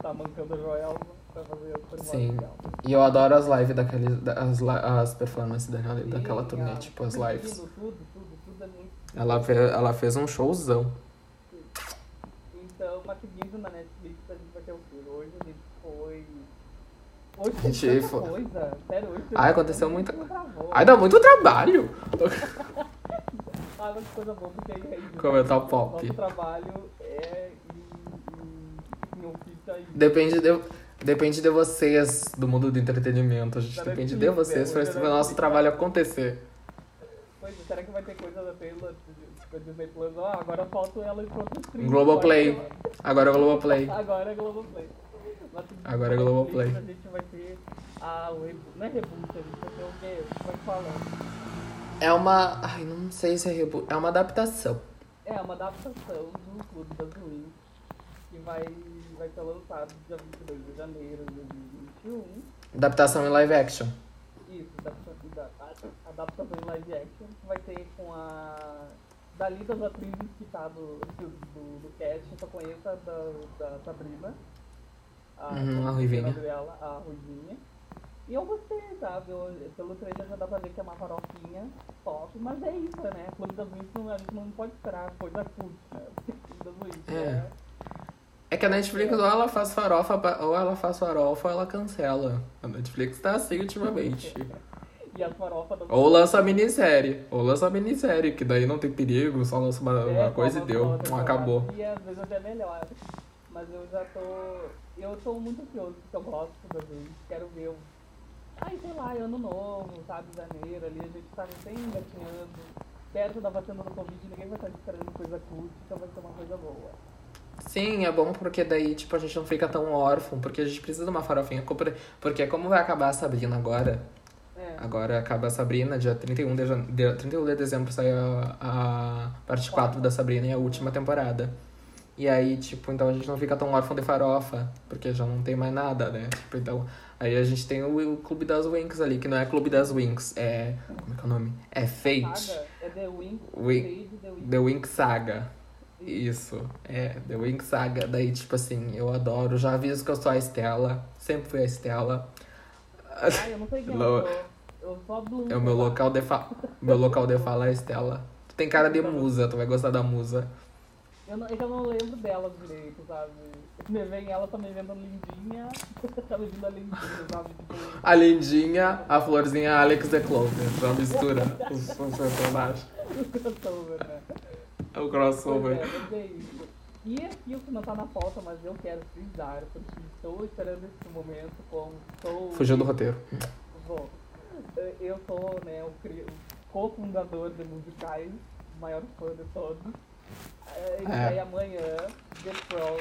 S1: tá mancando a Joelma pra fazer performance
S2: Sim.
S1: dela.
S2: E eu adoro as lives daqueles. da- As, as performances daquela,
S1: Sim,
S2: daquela turnê, tipo as
S1: tudo,
S2: lives.
S1: Tudo, tudo, tudo é muito.
S2: Ela fez, ela fez um showzão.
S1: Então, mas seguindo na Netflix, a gente vai ter o quê? Hoje a gente foi. Hoje tem
S2: gente foi-
S1: coisa. Sério, hoje
S2: Ai, aconteceu muita. Ai, dá muito trabalho!
S1: Ah, mas coisa boa, porque aí é isso.
S2: Comentar o pop.
S1: Nosso trabalho é em, em, em ofício aí.
S2: Depende de, depende de vocês, do mundo do entretenimento. A gente
S1: Da
S2: depende de vocês esse
S1: é
S2: nosso trabalho acontecer.
S1: Pois será que vai ter coisa da Taylor tipo, Disney Plus? Ah, agora falta ela ir pro outro stream.
S2: Globoplay.
S1: Agora-
S2: é o Globoplay.
S1: Agora é Globoplay. Mas
S2: Agora é Globoplay.
S1: A gente vai ter a, o. Não é reboot, a gente vai ter o quê? Como é que fala?
S2: É uma. Ai, não sei se é reboot. É uma adaptação.
S1: É uma adaptação do Clube das Ruins, que vai, vai ser lançado dia 22 de janeiro de 2021.
S2: Adaptação em live action.
S1: Isso, adaptação, adaptação em live action, vai ter com a. Dali das atrizes que tá do, do, do, cast, eu só conheço a da, da Sabrina. A,
S2: Uhum, a Ruivinha.
S1: Dela, a Ruivinha. E eu gostei, sabe? Eu, pelo trailer já dá pra ver que é uma farofinha top, mas é isso, né? Das Ruins não, a gente não pode esperar coisa cult, né? Clube das Ruins.
S2: É.
S1: né?
S2: É que a Netflix ou ela faz farofa, ou ela faz farofa ou ela cancela. A Netflix tá assim ultimamente.
S1: E as farofas da
S2: Ou lança a minissérie. Ou lança a minissérie, que daí não tem perigo, só lança uma, uma
S1: É,
S2: coisa e deu.
S1: uma
S2: Acabou.
S1: E às vezes até melhor. Mas eu já tô. Eu tô muito ansioso porque eu gosto da vez. Quero ver. Ai, sei lá, ano novo, sabe? Janeiro ali, a gente tá bem engatinhando. Perto da vacina do Covid, ninguém vai estar esperando coisa curta, então vai ser uma coisa boa.
S2: Sim, é bom porque daí, tipo, a gente não fica tão órfão, porque a gente precisa de uma farofinha. Porque como vai acabar a Sabrina agora,
S1: É.
S2: agora acaba a Sabrina, dia 31 de, jan... dia 31 de dezembro sai a, a parte 4 da Sabrina e a última temporada. E aí, tipo, então a gente não fica tão órfão de farofa, porque já não tem mais nada, né? Tipo, então, aí a gente tem o, o Clube das Winx ali, que não é Clube das Winx, é... Como é que é o nome? É Fate.
S1: Saga é The Wing. The
S2: Winx Saga. Isso, é, The Winx Saga. Daí, tipo assim, eu adoro. Já aviso que eu sou a Estela. Sempre fui a Estela.
S1: Ai, eu não sei quem
S2: Lo-
S1: eu sou. Eu sou a Bloom.
S2: É o meu local de fala. Meu local de fala é a Estela. Tu tem cara de musa, tu vai gostar da musa.
S1: Eu não, é eu não lembro delas direito, sabe? Me vem ela também vendo a Lindinha, tá vendo a Lindinha, sabe? Tipo,
S2: A lindinha, a florzinha Alex The Clover. Já mistura os, os personagens.
S1: crossover, né?
S2: É o crossover.
S1: é, é. E aqui o que não tá na pauta, mas eu quero frisar, porque estou esperando esse momento como sou...
S2: Fugiu do roteiro.
S1: Vou. Eu sou, né, o, cofundador de musicais, o maior fã de todos. É, E
S2: É.
S1: aí amanhã, The Prom,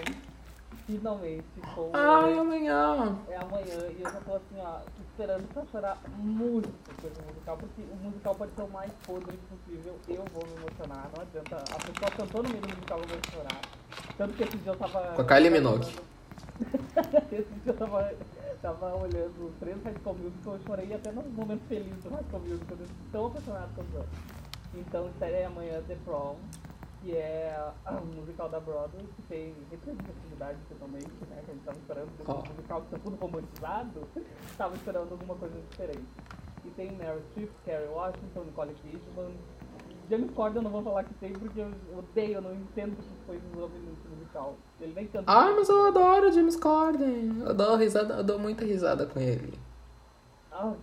S1: finalmente, com
S2: Ai, amanhã.
S1: é amanhã e eu já tô assim, ó, esperando pra chorar muito com esse musical, porque o musical pode ser o mais podre possível, eu vou me emocionar, não adianta. A pessoa cantou no meio do musical, eu vou chorar. Tanto que esse dia eu tava.
S2: Com a Kylie Minogue.
S1: esse dia eu tava, tava olhando os três High School Musical, eu chorei até nos momentos felizes do High School Musical, eu tô tão apaixonado com os dois. Então estarei amanhã The Prom, que é um musical da Broadway, que tem representatividade totalmente, né? Que a gente tava esperando desse
S2: Oh.
S1: musical que tá tudo romantizado, tava esperando alguma coisa diferente. E tem Meryl Streep, Kerry Washington, Nicole Kidman. James Corden eu não vou falar que tem porque eu odeio, eu não entendo essas coisas esse musical. Ele nem canta.
S2: Ai, mas eu adoro James Corden. Eu dou risada, eu dou muita risada com ele.
S1: Ah,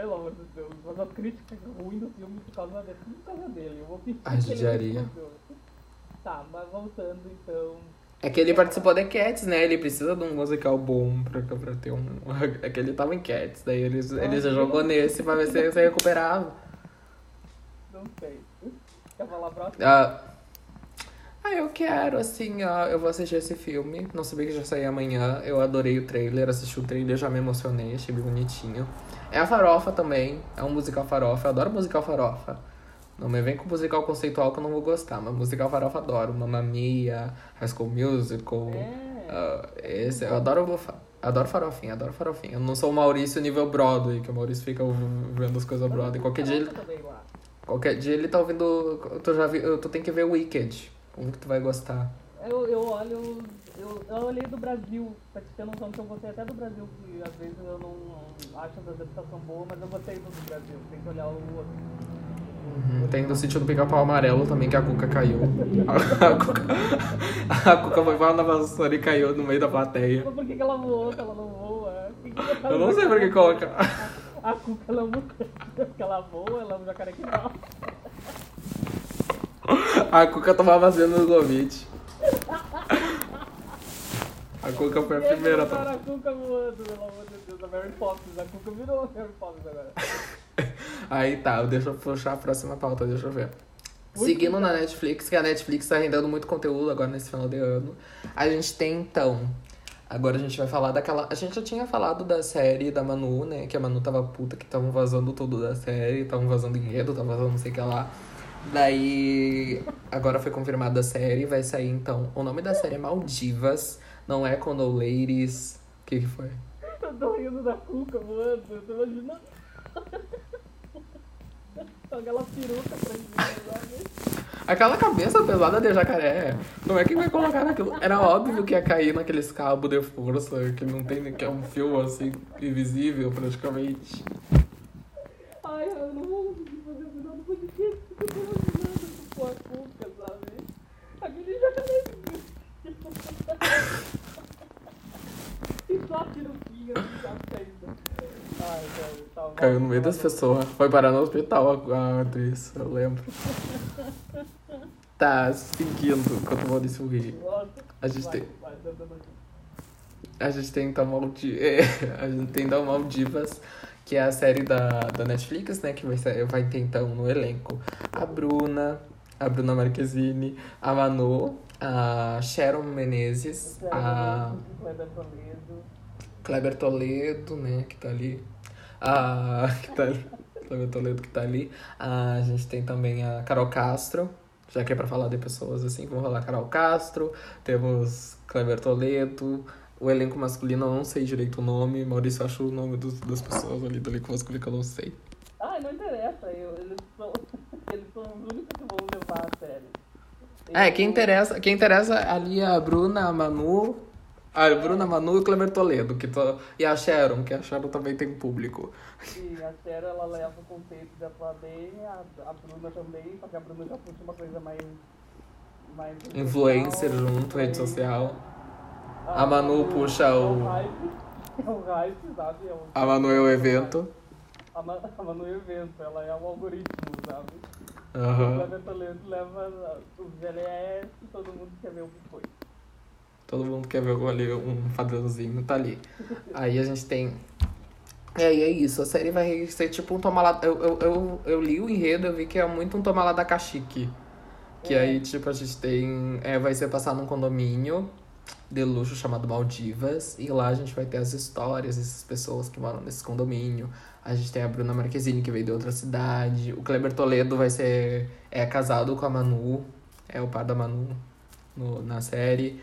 S1: pelo amor de Deus, mas a crítica ruim do filme por causa dele. Por causa dele. Eu vou ele
S2: judiaria.
S1: gostou. Tá, mas voltando então.
S2: É que ele participou da Cats, né? Ele precisa de um musical bom pra, pra ter um. É que ele tava em Cats, daí ele, ele já jogou nesse pra ver se se recuperava.
S1: Não sei. Quer falar próximo?
S2: Ah, ah, eu quero, assim, eu vou assistir esse filme. Não sabia que já saía amanhã. Eu adorei o trailer, assisti o trailer, já me emocionei, achei bem bonitinho. É a farofa também, é um musical farofa, eu adoro musical farofa. Não me vem com musical conceitual que eu não vou gostar, mas musical farofa adoro. Mamma Mia, High School Musical.
S1: É.
S2: ah, esse, eu adoro, adoro farofinha, adoro farofinha. Eu não sou o Maurício nível Broadway, que o Maurício fica vendo as coisas Broadway. Qualquer dia ele. Qualquer dia ele tá ouvindo. Tu já vi, tu tem que ver Wicked. Como que tu vai gostar?
S1: Eu, eu olho. Eu, eu olhei do Brasil, pra te ter noção que eu gostei até do Brasil, que às vezes eu não acho as adaptações boas, mas eu gostei do do Brasil. Tem que olhar o outro.
S2: Uhum. Tem do sítio do pica-pau amarelo também, que a Cuca caiu. A Cuca, a Cuca foi lá na vassoura e caiu no meio da plateia.
S1: Mas por que, que ela voou se ela não voa? Que que ela-
S2: Eu não sei por que coloca.
S1: A Cuca ela voa, porque ela voa, ela é um jacaré que não.
S2: A Cuca tomava vacina do Covid. A Cuca foi a primeira. Tá?
S1: botar a Cuca voando, pelo amor de Deus. A Mary Poppins, a Cuca virou a Mary Poppins agora.
S2: Aí tá, deixa eu puxar a próxima pauta, deixa eu ver. Seguindo na Netflix, que a Netflix tá rendendo muito conteúdo agora nesse final de ano. A gente tem então. Agora a gente vai falar daquela. A gente já tinha falado da série da Manu, né? Que a Manu tava puta, que estavam vazando tudo da série, estavam vazando enredo, estavam vazando não sei o que lá. Daí. Agora foi confirmada a série, vai sair então. O nome da série é Maldivas, não é Condol Ladies. O que, que foi?
S1: Eu tô rindo da Cuca voando, eu tô imaginando. Aquela peruca pra sabe?
S2: Aquela cabeça pesada de jacaré. Como é que vai colocar naquilo? Era óbvio que ia cair naqueles cabos de força, que não tem, que é um fio assim, invisível praticamente.
S1: Ai, eu não vou fazer o final do podcast porque eu tô imaginando com a Cuca, sabe? Aquele jacaré. E só a peruquinha assim, já saindo. Ai, velho, tá bom.
S2: Caiu no meio das pessoas. Foi parar no hospital a, atriz, eu lembro. Tá, seguindo, enquanto o Maurício ri. A gente tem. A gente tem então Maldi... é, a gente tem então Maldivas, que é a série da, da Netflix, né? Que vai, ser, vai ter então no elenco a Bruna, a Bruna Marquezine, a Manu, a Sharon Menezes, a
S1: Kleber Toledo.
S2: Kleber Toledo, né? Que tá ali. A. Que tá ali. Kleber Toledo que tá ali. A gente tem também a Carol Castro. Já que é pra falar de pessoas assim, vamos falar Carol Castro. Temos Kleber Toledo. O elenco masculino eu não sei direito o nome. Maurício acha o nome dos, das pessoas ali do elenco masculino que eu não sei.
S1: Ah, não interessa, eu, eles, são, eles são os únicos que vão levar a sério.
S2: É, quem interessa, quem interessa ali é a Bruna, a Manu. A Bruna, a Manu e o Kleber Toledo. Que e a Sharon, que a Sharon também tem público.
S1: E a Cher, ela leva o conceito da plateia, a, a Bruna também, só que a Bruna já puxa uma coisa mais mais
S2: Influencer
S1: social,
S2: junto, rede
S1: aí,
S2: social.
S1: ah,
S2: A Manu
S1: o-
S2: puxa
S1: é
S2: o-
S1: hype, É o hype, sabe? É o-
S2: A Manu é o evento.
S1: A, Ma- a Manu é o evento, ela é o algoritmo, sabe? O Toledo leva os GLS e todo mundo quer ver o que foi.
S2: Todo mundo quer ver ali um padrãozinho, tá ali. Aí a gente tem. E aí é isso, a série vai ser tipo um toma lá. Eu, eu, eu, eu li o enredo, eu vi que é muito um toma lá da cachique. Que
S1: É.
S2: aí, tipo, a gente tem. É, vai ser passar num condomínio de luxo chamado Maldivas. E lá a gente vai ter as histórias dessas pessoas que moram nesse condomínio. A gente tem a Bruna Marquezine, que veio de outra cidade. O Kleber Toledo vai ser. É casado com a Manu. É o par da Manu no, na série.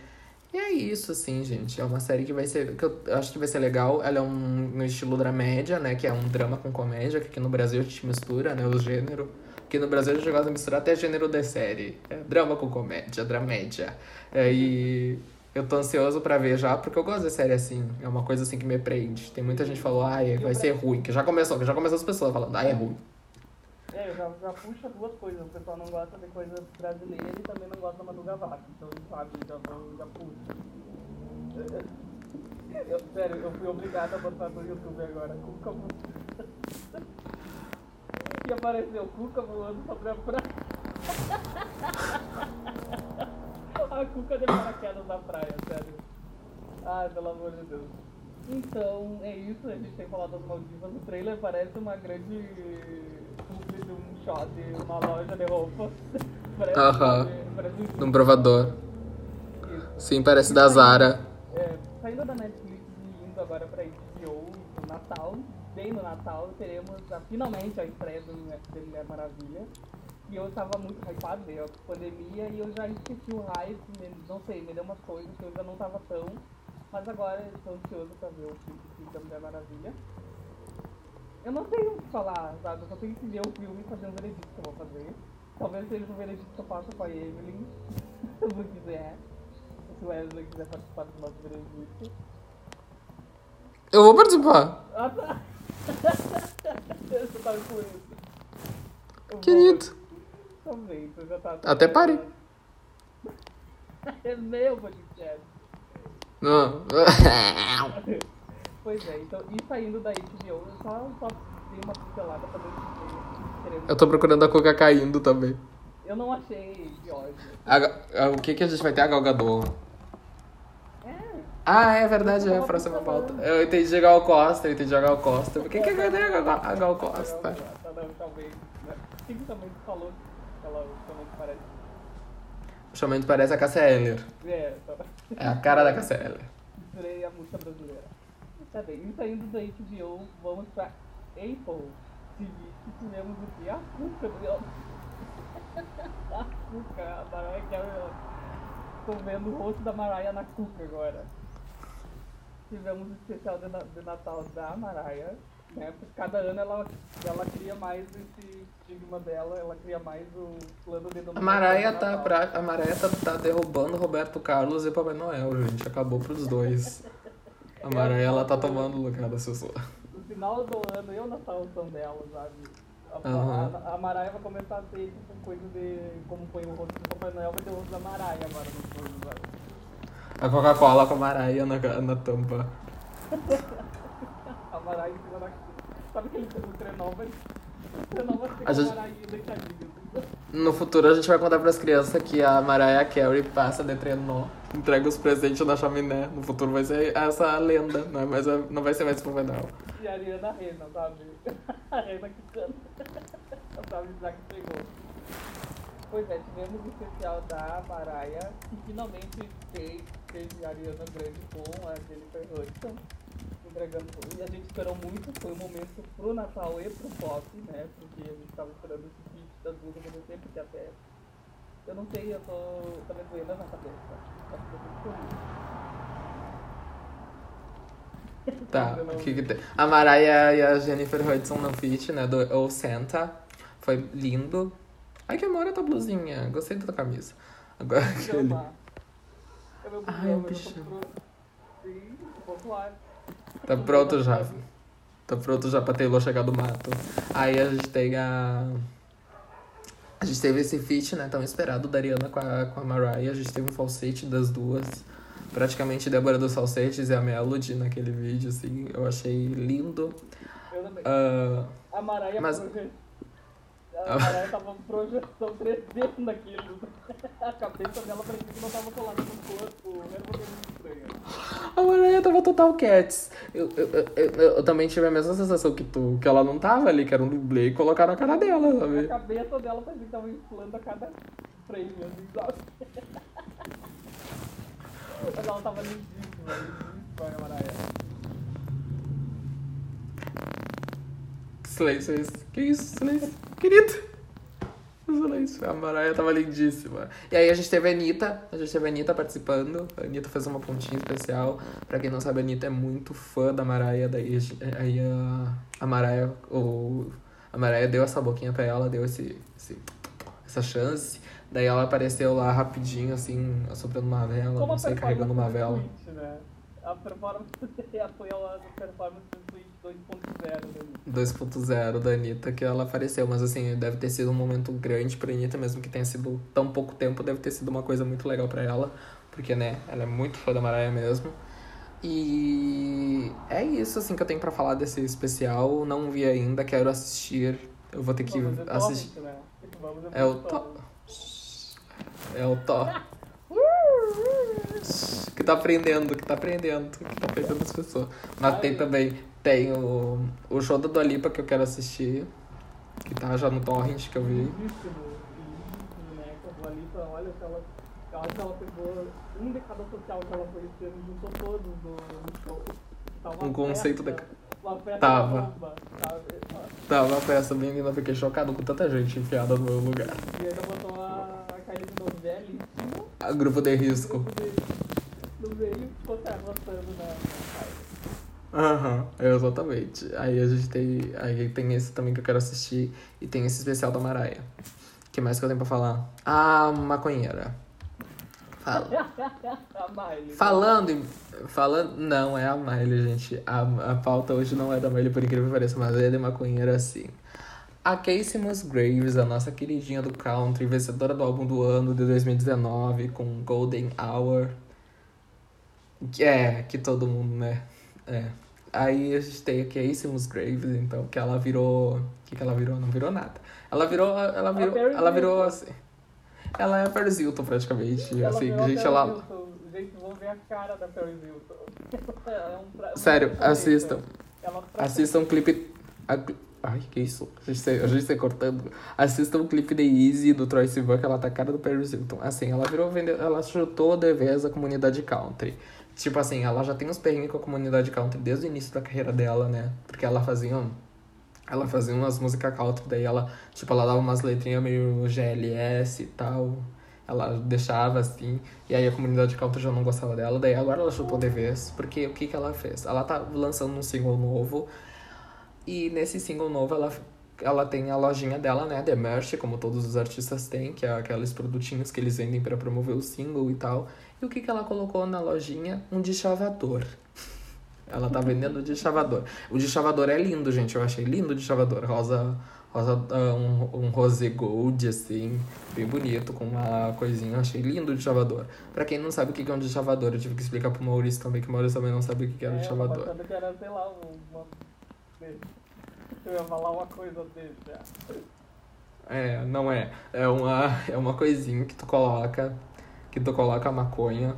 S2: E é isso, assim, gente. É uma série que vai ser. que eu acho que vai ser legal. Ela é um no estilo dramédia, né? Que é um drama com comédia, que aqui no Brasil a gente mistura, né? O gênero. Aqui no Brasil a gente gosta de misturar até gênero de série. É drama com comédia, dramédia. É, e eu tô ansioso pra ver já, porque eu gosto de série assim. É uma coisa assim que me prende. Tem muita gente que falou, ai, vai ser ruim. Que já começou, que já começou as pessoas falando, ai, é ruim.
S1: É, eu já, já puxa duas coisas. O pessoal não gosta de coisa brasileira e também não gosta da Manu Gavassi. Então, sabe, já, já puxa. Eu, sério, eu fui obrigado a botar no YouTube agora. Cuca voando. E apareceu Cuca voando sobre a praia. A Cuca de paraquedas na praia, sério. Ai, pelo amor de Deus. Então, é isso. A gente tem falado das Maldivas. O trailer parece uma grande publi de um de uma loja de roupa. Parece,
S2: Aham.
S1: parece um
S2: provador.
S1: isso.
S2: Sim, parece da Zara.
S1: É, saindo da Netflix e indo agora pra HBO, pro Natal, bem no Natal, teremos a- finalmente a estreia do Mulher Maravilha. E eu tava muito hypado, veio a pandemia e eu já esqueci o hype, não sei, me deu umas coisas que eu já não tava tão. Mas agora eu estou ansioso pra ver o filme filme da Mulher Maravilha. Eu não sei o que falar, sabe? Eu só tenho que ver o filme e fazer um veredito que eu vou fazer. Talvez seja um veredito que eu faça com a Evelyn, se eu não quiser. Se o Wesley quiser participar do nosso veredito.
S2: Eu vou participar.
S1: Ah, tá! Você tá com isso. Eu vou-
S2: Querido.
S1: Também, você já tá.
S2: Até parei.
S1: É meu podcast.
S2: Não.
S1: Pois é, então, e saindo da HBO, eu só, só dei uma pincelada pra ver.
S2: Eu tô procurando a Coca caindo também.
S1: Eu não achei de ódio.
S2: A o que que a gente vai ter? A Gal Gadot.
S1: É,
S2: Ah, é verdade, é a próxima pauta. Eu entendi a Gal Costa, eu entendi a Gal Costa. Por que que eu ganhei a Gal, Costa?
S1: tá, não, talvez. Né? Quem também falou que.
S2: Chamamento parece a Cassia Eller.
S1: É, tá.
S2: É a cara da Cassia Eller.
S1: Misturei a música brasileira. Tá bem, e saindo da HBO, vamos pra Apple TV, que tivemos o quê? A Cuca, meu. A Cuca, a Mariah Carey. Tô vendo o rosto da Mariah na Cuca agora. Tivemos o especial de, de Natal da Mariah, né? Porque cada ano ela, ela cria mais esse estigma dela, ela cria mais o plano de
S2: A
S1: dominação
S2: Maraia
S1: do
S2: tá,
S1: Natal.
S2: pra, a Maraia tá, tá derrubando Roberto Carlos e Papai Noel, gente. Acabou pros dois. A Maraia, ela tá tomando o lugar da Sussu.
S1: no final do ano eu na salvação dela, sabe? A,
S2: Aham.
S1: a, a Maraia vai começar a ter tipo, coisa de como põe o rosto do Papai Noel, vai ter o rosto da Maraia agora no fundo, sabe?
S2: A Coca-Cola com a Maraia na, na tampa.
S1: A Maraia em cima da. Sabe o Trenópolis? O Trenópolis tem
S2: A gente-. No futuro a gente vai contar pras crianças que a Mariah Carey passa de trenó, entrega os presentes na chaminé. No futuro vai ser essa lenda, não, é mais não vai ser mais Noel.
S1: E a Ariana Rena, sabe? A Rena que canta. sabe já que chegou. Pois é, tivemos o especial da Maraia, que finalmente fez, teve a Ariana Grande com a Jennifer Hudson, entregando. E a gente esperou muito, foi um momento pro Natal e pro pop, né? Porque a gente tava esperando esse feat das duas acontecer, porque até. Eu não sei, eu tô. tá me doendo na cabeça. Acho que eu tô feliz.
S2: Tá, o que que tem? A Mariah e a Jennifer Hudson no feat, né, do O Santa. Foi lindo. Ai, que amor a tua blusinha. Gostei da tua camisa. Agora aquele...
S1: É
S2: Ai,
S1: tô pro... Sim, lá.
S2: Tá pronto já. Tá pronto já pra Taylor chegar do mato. Aí a gente tem a. A gente teve esse feat, né, tão esperado da Ariana com a, com a Mariah. A gente teve um falsete das duas. Praticamente Débora dos Falsetes e a Melody naquele vídeo, assim. Eu achei lindo.
S1: Eu também.
S2: Ah,
S1: A Maraia
S2: Mas-
S1: A Maraia tava projeção 3D naquilo. A cabeça dela parecia que não tava colada no corpo. Era uma coisa estranha.
S2: a Mariah tava total cats. Eu, eu, eu, eu- também tive a mesma sensação que tu, que ela não tava ali, que era um dublê e colocaram a cara dela,
S1: A
S2: sabe?
S1: cabeça dela parecia que tava inflando a cada frame, assim, sabe? Mas ela tava lindíssima, lindíssima a
S2: é esse? Que isso, silêncio? Querido! Silêncio. A Mariah tava lindíssima. E aí a gente teve a Anitta, a gente teve a Anitta participando. A Anitta fez uma pontinha especial. Pra quem não sabe, a Anitta é muito fã da Mariah. Daí aí a, a Mariah, o, a Mariah deu essa boquinha pra ela, deu esse, esse, essa chance. Daí ela apareceu lá rapidinho, assim, assoprando uma vela,
S1: Como
S2: não sei, carregando uma vela.
S1: né? A performance foi a performance 2.0 né?
S2: 2.0 da Anitta que ela apareceu, mas assim, deve ter sido um momento grande pra Anitta, mesmo que tenha sido tão pouco tempo, deve ter sido uma coisa muito legal pra ela, porque, né, ela é muito fã da Mariah mesmo. E é isso, assim, que eu tenho pra falar desse especial, não vi ainda, quero assistir, eu vou ter que assistir.
S1: torrent, né? Ver
S2: É o. Tó. É o Tó. Que tá aprendendo, que tá aprendendo, que tá aprendendo as pessoas. Mas tem também, tem o, o show da Dua Lipa que eu quero assistir, que tá já no torrent que eu vi.
S1: Olha que ela, eu acho que ela pegou um de cada social que ela foi esse ano, juntou todos no, no show. Uma
S2: Um conceito
S1: festa
S2: Tava. Tá uma festa bem linda, fiquei chocado com tanta gente enfiada no meu lugar.
S1: E ainda botou a, a Kylie Minogue
S2: A grupo de risco.
S1: no meio e ficou se arrastando na, na
S2: Aham, exatamente. Aí a gente tem. Aí tem esse também que eu quero assistir. E tem esse especial da Maraia. Que mais que eu tenho pra falar? Ah, maconheira. Fala.
S1: A Miley.
S2: Falando em. Falando. Não, é a Miley, gente. A, a pauta hoje não é da Miley, por incrível que pareça, mas é de maconheira sim. A Casey Musgraves, a nossa queridinha do country, vencedora do álbum do ano de 2019 com Golden Hour. É, que todo mundo, né? É. Aí a gente tem a Casey Musgraves, então, que ela virou. O que, que ela virou? Não virou nada. Ela virou. Ela virou. Ela virou assim. Ela é a Paris Hilton, praticamente.
S1: Ela
S2: assim, gente, ela.
S1: Hilton. Gente, vamos ver a cara da Paris Hilton. É um pra-
S2: Sério, assistam.
S1: Ela
S2: Assistam o clipe. a Ai, que isso? A gente, tá- a gente tá cortando. Assistam o clipe de Easy do Troy Sivan, que ela tá a cara do Paris Hilton. Assim, ela virou vende... Ela chutou de vez a comunidade country. Tipo assim, ela já tem uns perrengues com a comunidade country desde o início da carreira dela, né? Porque ela fazia. Ela fazia umas músicas country, daí ela, tipo, ela dava umas letrinhas meio GLS e tal. Ela deixava assim, e aí a comunidade country já não gostava dela, daí agora ela chutou de vez, porque o que que ela fez? Ela tá lançando um single novo, e nesse single novo ela, ela tem a lojinha dela, né, The Merch, como todos os artistas têm, que é aqueles produtinhos que eles vendem pra promover o single e tal. E o que que ela colocou na lojinha? Um deschavador. Ela tá vendendo o deschavador. O deschavador é lindo, gente. Eu achei lindo o deschavador. Rosa, rosa ah, um, um rosé gold, assim, bem bonito, com uma coisinha. Eu achei lindo o deschavador. Pra quem não sabe o que é um deschavador, eu tive que explicar pro Maurício também, que o Maurício também não sabe o que era um
S1: É,
S2: deschavador.
S1: que era, sei lá, uma... Eu ia falar uma coisa dele já.
S2: É, não é. É uma, é uma coisinha que tu coloca, que tu coloca a maconha,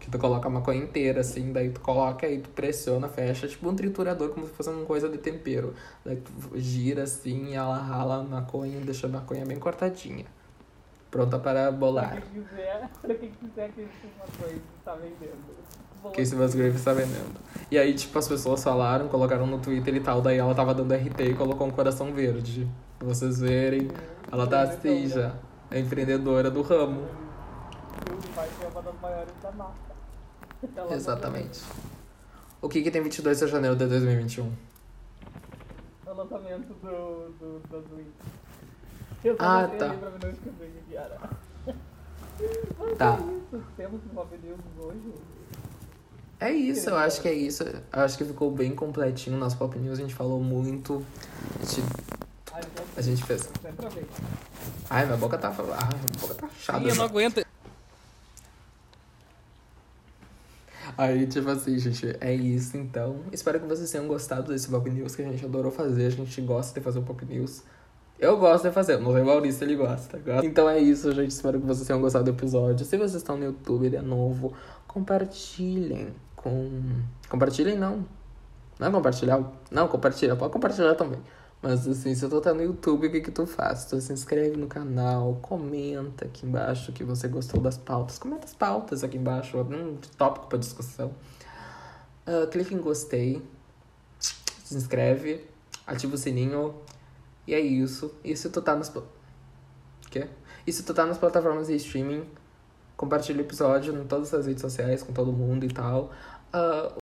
S2: que tu coloca a maconha inteira, assim, daí tu coloca e tu pressiona, fecha, tipo um triturador, como se fosse uma coisa de tempero. Daí tu gira assim e ela rala a maconha e deixa a maconha bem cortadinha. Pronta para
S1: Pra
S2: bolar.
S1: quem quiser, pra quem quiser que uma coisa tá vendendo. Vou
S2: Que esse Musgrave está vendendo. E aí, tipo, as pessoas falaram, colocaram no Twitter e tal, daí ela tava dando RT e colocou um coração verde. Pra vocês verem. Ela tá assim já. É empreendedora do ramo.
S1: Vai ser uma das maiores da massa. Ela
S2: Exatamente. O que que tem 22 de janeiro de 2021?
S1: É o lançamento do, do, do Twitch. Eu só
S2: Ah, tá.
S1: pra não escrever. Mas
S2: Tá.
S1: é isso. Temos um Pop News hoje.
S2: É isso, eu acho que é isso. Eu acho que ficou bem completinho o nosso Pop News. A gente falou muito. A gente
S1: A gente
S2: A gente fez. Ai, minha boca tá. Ai, minha boca tá chata.
S1: Ih, eu não aguento.
S2: Aí, tipo assim, gente, é isso então. Espero que vocês tenham gostado desse Pop News que a gente adorou fazer. A gente gosta de fazer o Pop News. Eu gosto de fazer, não sei o Maurício, ele gosta. Então é isso, gente. Espero que vocês tenham gostado do episódio. Se vocês estão no YouTube de novo, compartilhem com. Compartilhem não. Não é compartilhar? Não, compartilha, pode compartilhar também. Mas assim, se tu tá no YouTube, o que que tu faz? Tu se inscreve no canal, comenta aqui embaixo que você gostou das pautas. Comenta as pautas aqui embaixo, um tópico pra discussão. Uh, clique em gostei, se inscreve, ativa o sininho. E é isso. E se tu tá nas... Quê? E se tu tá nas plataformas de streaming, compartilha o episódio em todas as redes sociais com todo mundo e tal. Ah,